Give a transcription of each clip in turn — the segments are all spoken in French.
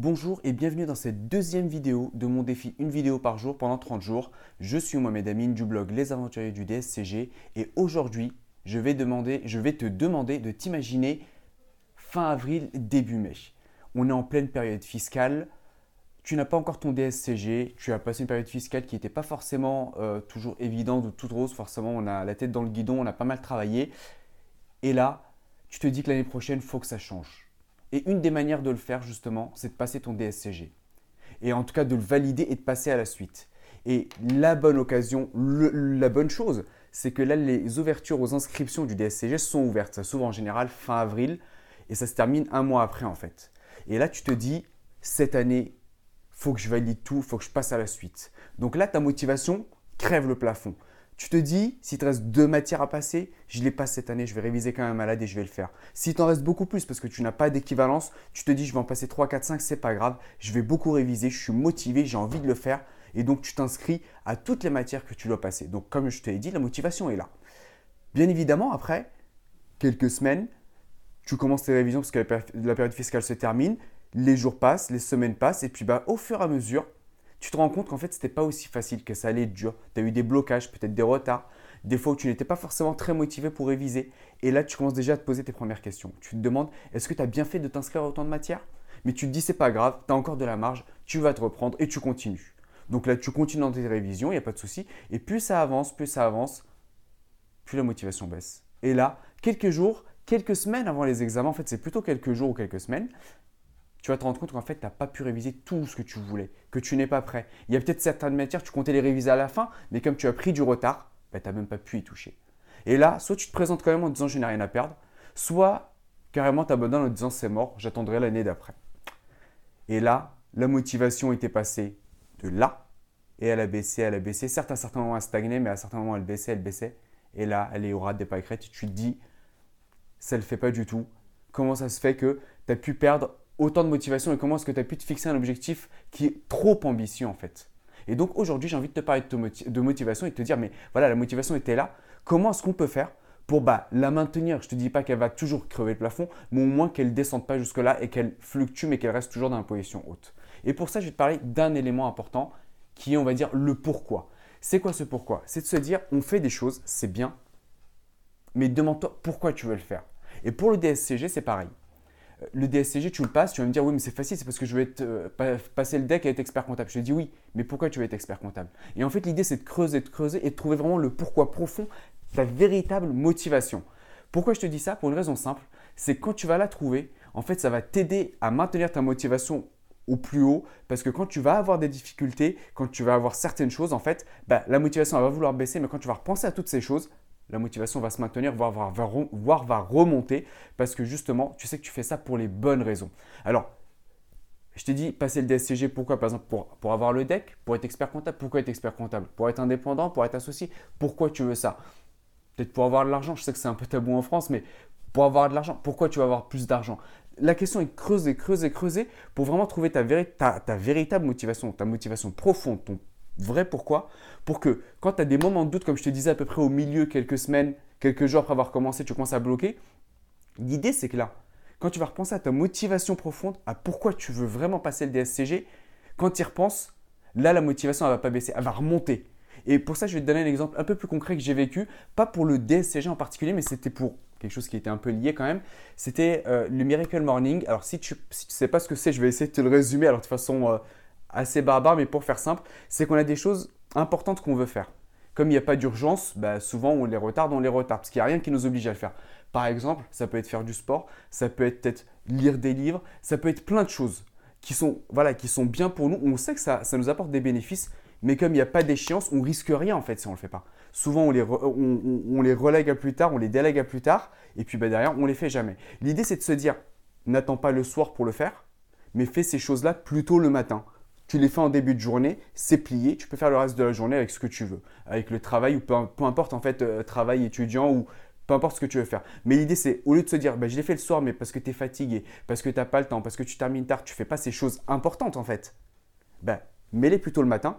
Bonjour et bienvenue dans cette deuxième vidéo de mon défi une vidéo par jour pendant 30 jours. Je suis Mohamed Amine du blog Les Aventuriers du DSCG et aujourd'hui je vais, je vais te demander de t'imaginer fin avril, début mai. On est en pleine période fiscale, tu n'as pas encore ton DSCG, tu as passé une période fiscale qui n'était pas forcément euh, toujours évidente ou toute rose, forcément on a la tête dans le guidon, on a pas mal travaillé et là tu te dis que l'année prochaine, faut que ça change. Et une des manières de le faire, justement, c'est de passer ton DSCG. Et en tout cas, de le valider et de passer à la suite. Et la bonne occasion, la bonne chose, c'est que là, les ouvertures aux inscriptions du DSCG sont ouvertes. Ça s'ouvre en général fin avril et ça se termine un mois après, en fait. Et là, tu te dis, cette année, faut que je valide tout, faut que je passe à la suite. Donc là, ta motivation crève le plafond. Tu te dis, si te reste deux matières à passer, je les passe cette année, je vais réviser quand même malade et je vais le faire. Si t'en reste beaucoup plus parce que tu n'as pas d'équivalence, tu te dis, je vais en passer 3, 4, 5, c'est pas grave, je vais beaucoup réviser, je suis motivé, j'ai envie de le faire. Et donc, tu t'inscris à toutes les matières que tu dois passer. Donc, comme je te l'ai dit, la motivation est là. Bien évidemment, après quelques semaines, tu commences tes révisions parce que la période fiscale se termine, les jours passent, les semaines passent, et puis bah, au fur et à mesure, tu te rends compte qu'en fait, ce n'était pas aussi facile, que ça allait être dur. Tu as eu des blocages, peut-être des retards, des fois où tu n'étais pas forcément très motivé pour réviser. Et là, tu commences déjà à te poser tes premières questions. Tu te demandes, est-ce que tu as bien fait de t'inscrire à autant de matières? Mais tu te dis, c'est pas grave, tu as encore de la marge, tu vas te reprendre et tu continues. Donc là, tu continues dans tes révisions, il n'y a pas de souci. Et plus ça avance, plus ça avance, plus la motivation baisse. Et là, quelques jours, quelques semaines avant les examens, en fait, c'est plutôt quelques jours ou quelques semaines, tu vas te rendre compte qu'en fait, tu n'as pas pu réviser tout ce que tu voulais, que tu n'es pas prêt. Il y a peut-être certaines matières, tu comptais les réviser à la fin, mais comme tu as pris du retard, bah, tu n'as même pas pu y toucher. Et là, soit tu te présentes quand même en disant je n'ai rien à perdre, soit carrément tu abandonnes en disant c'est mort, j'attendrai l'année d'après. Et là, la motivation était passée de là et elle a baissé, elle a baissé. Certes, à certains moments, elle stagnait, mais à certains moments, elle baissait, elle baissait. Et là, elle est au ras des pâquerettes. Tu te dis, ça ne le fait pas du tout. Comment ça se fait que tu as pu perdre autant de motivation et comment est-ce que tu as pu te fixer un objectif qui est trop ambitieux en fait. Et donc aujourd'hui, j'ai envie de te parler de, motivation et de te dire, mais voilà, la motivation était là. Comment est-ce qu'on peut faire pour bah, la maintenir? Je ne te dis pas qu'elle va toujours crever le plafond, mais au moins qu'elle ne descende pas jusque-là et qu'elle fluctue, mais qu'elle reste toujours dans une position haute. Et pour ça, je vais te parler d'un élément important qui est, on va dire, le pourquoi. C'est quoi ce pourquoi? C'est de se dire, on fait des choses, c'est bien, mais demande-toi pourquoi tu veux le faire. Et pour le DSCG, c'est pareil le DSCG, tu le passes, tu vas me dire oui, mais c'est facile, c'est parce que je vais euh, passer le deck et être expert comptable. Je te dis oui, mais pourquoi tu veux être expert comptable? Et en fait, l'idée, c'est de creuser, de creuser et de trouver vraiment le pourquoi profond, ta véritable motivation. Pourquoi je te dis ça? Pour une raison simple, c'est quand tu vas la trouver, en fait, ça va t'aider à maintenir ta motivation au plus haut parce que quand tu vas avoir des difficultés, quand tu vas avoir certaines choses, en fait, bah, la motivation va vouloir baisser, mais quand tu vas repenser à toutes ces choses, la motivation va se maintenir, voire va, remonter, parce que justement, tu sais que tu fais ça pour les bonnes raisons. Alors, je t'ai dit, passer le DSCG, pourquoi? Par exemple, pour, avoir le deck, pour être expert comptable. Pourquoi être expert comptable? Pour être indépendant, pour être associé. Pourquoi tu veux ça? Peut-être pour avoir de l'argent, je sais que c'est un peu tabou en France, mais pour avoir de l'argent, pourquoi tu vas avoir plus d'argent? La question est creuser, creuser, creuser pour vraiment trouver ta, ta véritable motivation, ta motivation profonde, ton vrai pourquoi, pour que quand tu as des moments de doute, comme je te disais à peu près au milieu, quelques semaines, quelques jours après avoir commencé, tu commences à bloquer, l'idée c'est que là, quand tu vas repenser à ta motivation profonde, à pourquoi tu veux vraiment passer le DSCG, quand tu y repenses, là la motivation elle va pas baisser, elle va remonter. Et pour ça, je vais te donner un exemple un peu plus concret que j'ai vécu, pas pour le DSCG en particulier, mais c'était pour quelque chose qui était un peu lié quand même. C'était euh, le Miracle Morning. Alors si tu ne sais pas ce que c'est, je vais essayer de te le résumer. Alors de façon euh, assez barbare, mais pour faire simple, c'est qu'on a des choses importantes qu'on veut faire. Comme il n'y a pas d'urgence, bah, souvent on les retarde, on les retarde, parce qu'il n'y a rien qui nous oblige à le faire. Par exemple, ça peut être faire du sport, ça peut être peut-être lire des livres, ça peut être plein de choses qui sont, voilà, qui sont bien pour nous. On sait que ça, ça nous apporte des bénéfices, mais comme il n'y a pas d'échéance, on risque rien en fait si on ne le fait pas. Souvent, on les, on, les relègue à plus tard, on les délègue à plus tard, et puis bah, derrière, on ne les fait jamais. L'idée, c'est de se dire, n'attends pas le soir pour le faire, mais fais ces choses-là plutôt le matin tu les fais en début de journée, c'est plié, tu peux faire le reste de la journée avec ce que tu veux, avec le travail ou peu, importe en fait, euh, travail étudiant ou peu importe ce que tu veux faire. Mais l'idée c'est, au lieu de se dire, bah, je l'ai fait le soir, mais parce que tu es fatigué, parce que tu n'as pas le temps, parce que tu termines tard, tu fais pas ces choses importantes en fait, bah, mets-les plutôt le matin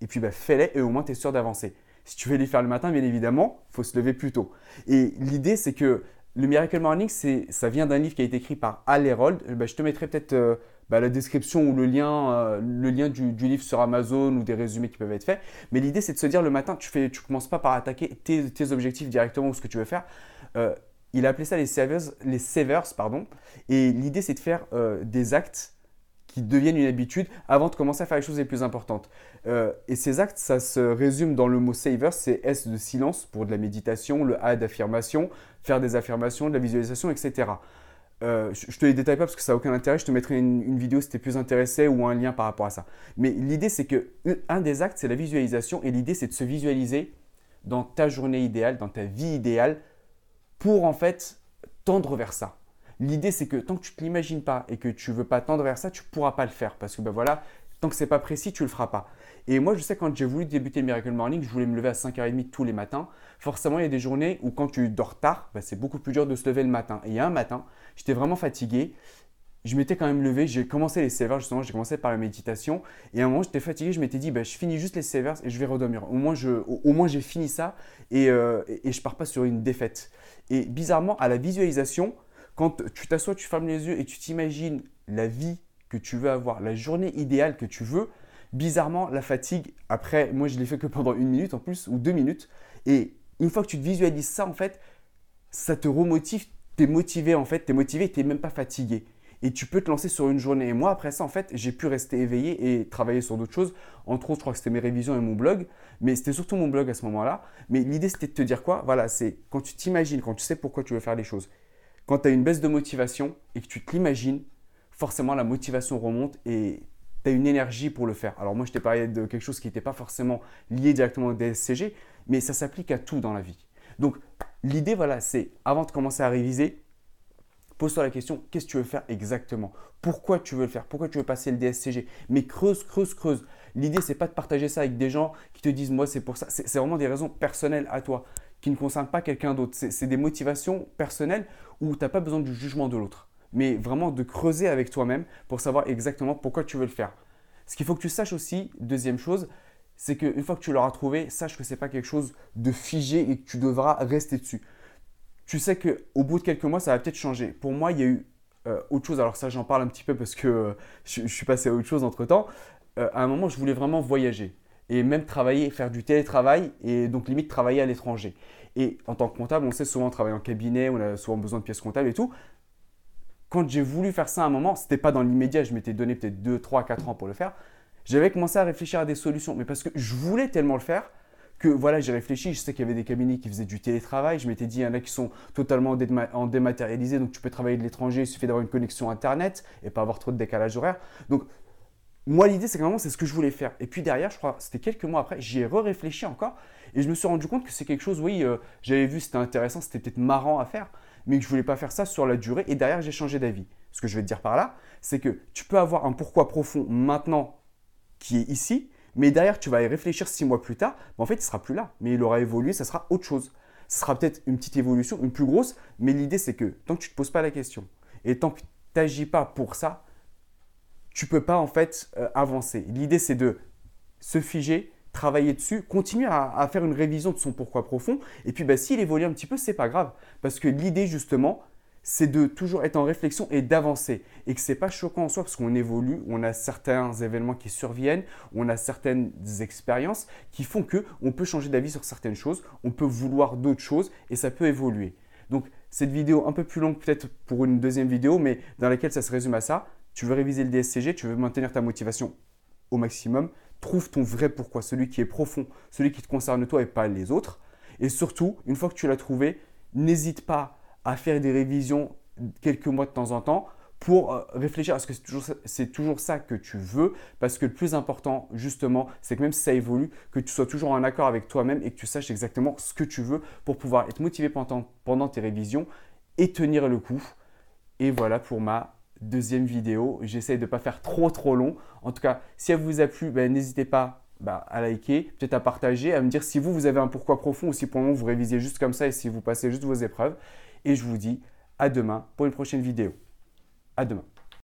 et puis bah, fais-les et au moins tu es sûr d'avancer. Si tu veux les faire le matin, bien évidemment, faut se lever plus tôt. Et l'idée c'est que le Miracle Morning, ça vient d'un livre qui a été écrit par Al Herold. Bah, je te mettrai peut-être euh, bah, la description ou le lien, euh, le lien du, livre sur Amazon ou des résumés qui peuvent être faits. Mais l'idée, c'est de se dire le matin, tu ne commences pas par attaquer tes, objectifs directement ou ce que tu veux faire. Euh, il a appelé ça les savers, les savers pardon. Et l'idée, c'est de faire des actes qui deviennent une habitude avant de commencer à faire les choses les plus importantes. Euh, et ces actes, ça se résume dans le mot saver, c'est S de silence pour de la méditation, le A d'affirmation, faire des affirmations, de la visualisation, etc. Euh, je ne te les détaille pas parce que ça n'a aucun intérêt, je te mettrai une, vidéo si tu es plus intéressé ou un lien par rapport à ça. Mais l'idée, c'est que un des actes, c'est la visualisation et l'idée, c'est de se visualiser dans ta journée idéale, dans ta vie idéale pour en fait tendre vers ça. L'idée, c'est que tant que tu ne l'imagines pas et que tu ne veux pas tendre vers ça, tu ne pourras pas le faire. Parce que ben voilà, tant que ce n'est pas précis, tu le feras pas. Et moi, je sais quand j'ai voulu débuter Miracle Morning, je voulais me lever à 5h30 tous les matins. Forcément, il y a des journées où quand tu dors tard, ben, c'est beaucoup plus dur de se lever le matin. Et il y a un matin, j'étais vraiment fatigué. Je m'étais quand même levé, j'ai commencé les sévères, justement, j'ai commencé par la méditation. Et à un moment, j'étais fatigué, je m'étais dit, ben, je finis juste les sévères et je vais redormir. Au moins, je, au, moins j'ai fini ça et, euh, et, je pars pas sur une défaite. Et bizarrement, à la visualisation, quand tu t'assois, tu fermes les yeux et tu t'imagines la vie que tu veux avoir, la journée idéale que tu veux, bizarrement, la fatigue, après, moi je l'ai fait que pendant une minute en plus, ou deux minutes, et une fois que tu te visualises ça, en fait, ça te remotive, tu es motivé en fait, tu es motivé, tu n'es même pas fatigué. Et tu peux te lancer sur une journée. Et moi, après ça, en fait, j'ai pu rester éveillé et travailler sur d'autres choses. Entre autres, je crois que c'était mes révisions et mon blog. Mais c'était surtout mon blog à ce moment-là. Mais l'idée, c'était de te dire quoi? Voilà, c'est quand tu t'imagines, quand tu sais pourquoi tu veux faire les choses, quand tu as une baisse de motivation et que tu te l'imagines, forcément la motivation remonte et tu as une énergie pour le faire. Alors moi, je t'ai parlé de quelque chose qui n'était pas forcément lié directement au DSCG, mais ça s'applique à tout dans la vie. Donc l'idée, voilà, c'est avant de commencer à réviser, pose-toi la question, qu'est-ce que tu veux faire exactement? Pourquoi tu veux le faire? Pourquoi tu veux passer le DSCG Mais creuse, creuse, creuse. L'idée, c'est pas de partager ça avec des gens qui te disent, moi, c'est pour ça. C'est vraiment des raisons personnelles à toi qui ne concerne pas quelqu'un d'autre. C'est des motivations personnelles où tu n'as pas besoin du jugement de l'autre, mais vraiment de creuser avec toi-même pour savoir exactement pourquoi tu veux le faire. Ce qu'il faut que tu saches aussi, deuxième chose, c'est qu'une fois que tu l'auras trouvé, sache que ce n'est pas quelque chose de figé et que tu devras rester dessus. Tu sais qu'au bout de quelques mois, ça va peut-être changer. Pour moi, il y a eu euh, autre chose. Alors ça, j'en parle un petit peu parce que euh, je, suis passé à autre chose entre-temps. Euh, à un moment, je voulais vraiment voyager et même travailler, faire du télétravail et donc limite travailler à l'étranger. Et en tant que comptable, on sait souvent travailler en cabinet, on a souvent besoin de pièces comptables et tout. Quand j'ai voulu faire ça à un moment, ce n'était pas dans l'immédiat, je m'étais donné peut-être 2, 3, 4 ans pour le faire. J'avais commencé à réfléchir à des solutions, mais parce que je voulais tellement le faire que voilà, j'ai réfléchi. Je sais qu'il y avait des cabinets qui faisaient du télétravail. Je m'étais dit, il y en a qui sont totalement en dématérialisé, donc tu peux travailler de l'étranger, il suffit d'avoir une connexion Internet et pas avoir trop de décalage horaire. Donc moi, l'idée, c'est vraiment c'est ce que je voulais faire. Et puis derrière, je crois, c'était quelques mois après, j'y ai réfléchi encore et je me suis rendu compte que c'est quelque chose, oui, euh, j'avais vu, c'était intéressant, c'était peut-être marrant à faire, mais que je voulais pas faire ça sur la durée. Et derrière, j'ai changé d'avis. Ce que je vais te dire par là, c'est que tu peux avoir un pourquoi profond maintenant qui est ici, mais derrière, tu vas y réfléchir six mois plus tard. en fait, il sera plus là, mais il aura évolué, ça sera autre chose. Ce sera peut-être une petite évolution, une plus grosse, mais l'idée, c'est que tant que tu ne te poses pas la question et tant que tu n'agis pas pour ça, tu peux pas en fait euh, avancer. L'idée c'est de se figer, travailler dessus, continuer à, faire une révision de son pourquoi profond. Et puis bah, s'il évolue un petit peu, c'est pas grave. Parce que l'idée justement, c'est de toujours être en réflexion et d'avancer. Et que ce n'est pas choquant en soi parce qu'on évolue, on a certains événements qui surviennent, on a certaines expériences qui font que on peut changer d'avis sur certaines choses, on peut vouloir d'autres choses et ça peut évoluer. Donc cette vidéo un peu plus longue peut-être pour une deuxième vidéo, mais dans laquelle ça se résume à ça tu veux réviser le DSCG, tu veux maintenir ta motivation au maximum, trouve ton vrai pourquoi, celui qui est profond, celui qui te concerne toi et pas les autres. Et surtout, une fois que tu l'as trouvé, n'hésite pas à faire des révisions quelques mois de temps en temps pour euh, réfléchir à ce que c'est toujours, toujours, ça que tu veux, parce que le plus important, justement, c'est que même si ça évolue, que tu sois toujours en accord avec toi-même et que tu saches exactement ce que tu veux pour pouvoir être motivé pendant, pendant tes révisions et tenir le coup. Et voilà pour ma deuxième vidéo. J'essaie de ne pas faire trop trop long. En tout cas, si elle vous a plu, ben, n'hésitez pas ben, à liker, peut-être à partager, à me dire si vous, vous avez un pourquoi profond ou si pour le vous révisez juste comme ça et si vous passez juste vos épreuves. Et je vous dis à demain pour une prochaine vidéo. À demain.